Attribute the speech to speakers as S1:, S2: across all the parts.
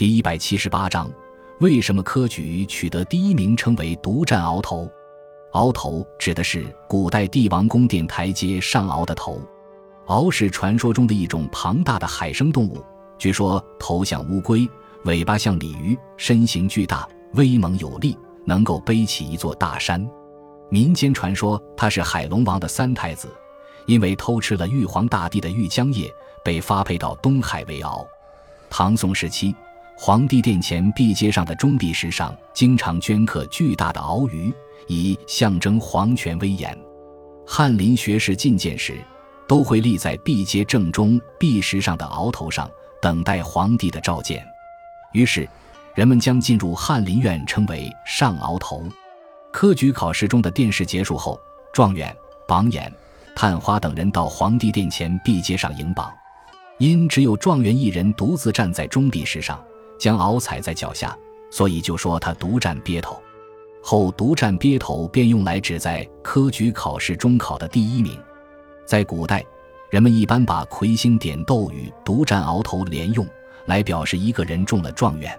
S1: 第一百七十八章：为什么科举取得第一名称为独占鳌头？鳌头指的是古代帝王宫殿台阶上鳌的头。鳌是传说中的一种庞大的海生动物，据说头像乌龟，尾巴像鲤鱼，身形巨大，威猛有力，能够背起一座大山。民间传说他是海龙王的三太子，因为偷吃了玉皇大帝的玉浆液，被发配到东海为鳌。唐宋时期，皇帝殿前壁阶上的钟壁石上经常镌刻巨大的鳌鱼，以象征皇权威严。翰林学士觐见时，都会立在壁阶正中壁石上的鳌头上，等待皇帝的召见。于是，人们将进入翰林院称为上鳌头。科举考试中的殿试结束后，状元、榜眼、探花等人到皇帝殿前壁阶上迎榜。因只有状元一人独自站在中壁石上，将鳌踩在脚下，所以就说他独占鳖头。后独占鳖头便用来指在科举考试中考的第一名。在古代，人们一般把魁星点斗与独占鳌头连用，来表示一个人中了状元。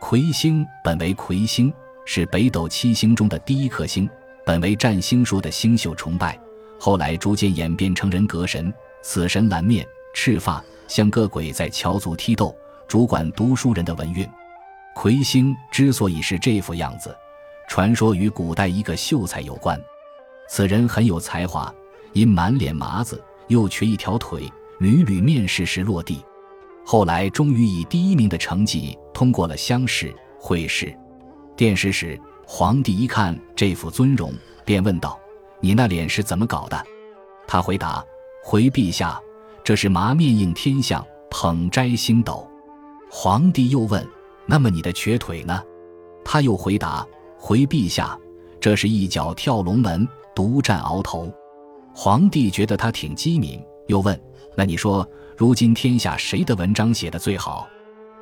S1: 魁星本为魁星。是北斗七星中的第一颗星，本为占星术的星宿崇拜，后来逐渐演变成人格神。此神蓝面赤发，像个鬼在桥足踢斗，主管读书人的文运。魁星之所以是这副样子，传说与古代一个秀才有关。此人很有才华，因满脸麻子，又缺一条腿，屡屡面试时落地。后来终于以第一名的成绩通过了乡试、会试。殿试时，皇帝一看这副尊容，便问道：“你那脸是怎么搞的？”他回答：“回陛下，这是麻面应天象，捧摘星斗。”皇帝又问：“那么你的瘸腿呢？”他又回答：“回陛下，这是一脚跳龙门，独占鳌头。”皇帝觉得他挺机敏，又问：“那你说，如今天下谁的文章写的最好？”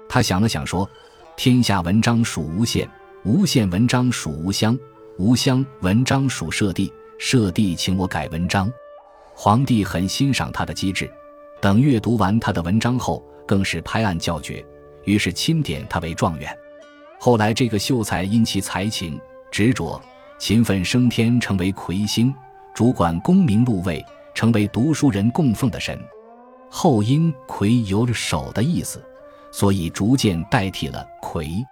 S1: 他想了想说：“天下文章属无限。”无限文章属无乡，无乡文章属社地，社地请我改文章。皇帝很欣赏他的机智，等阅读完他的文章后，更是拍案叫绝，于是钦点他为状元。后来，这个秀才因其才情、执着、勤奋升天，成为魁星，主管功名禄位，成为读书人供奉的神。后因魁有手的意思，所以逐渐代替了魁。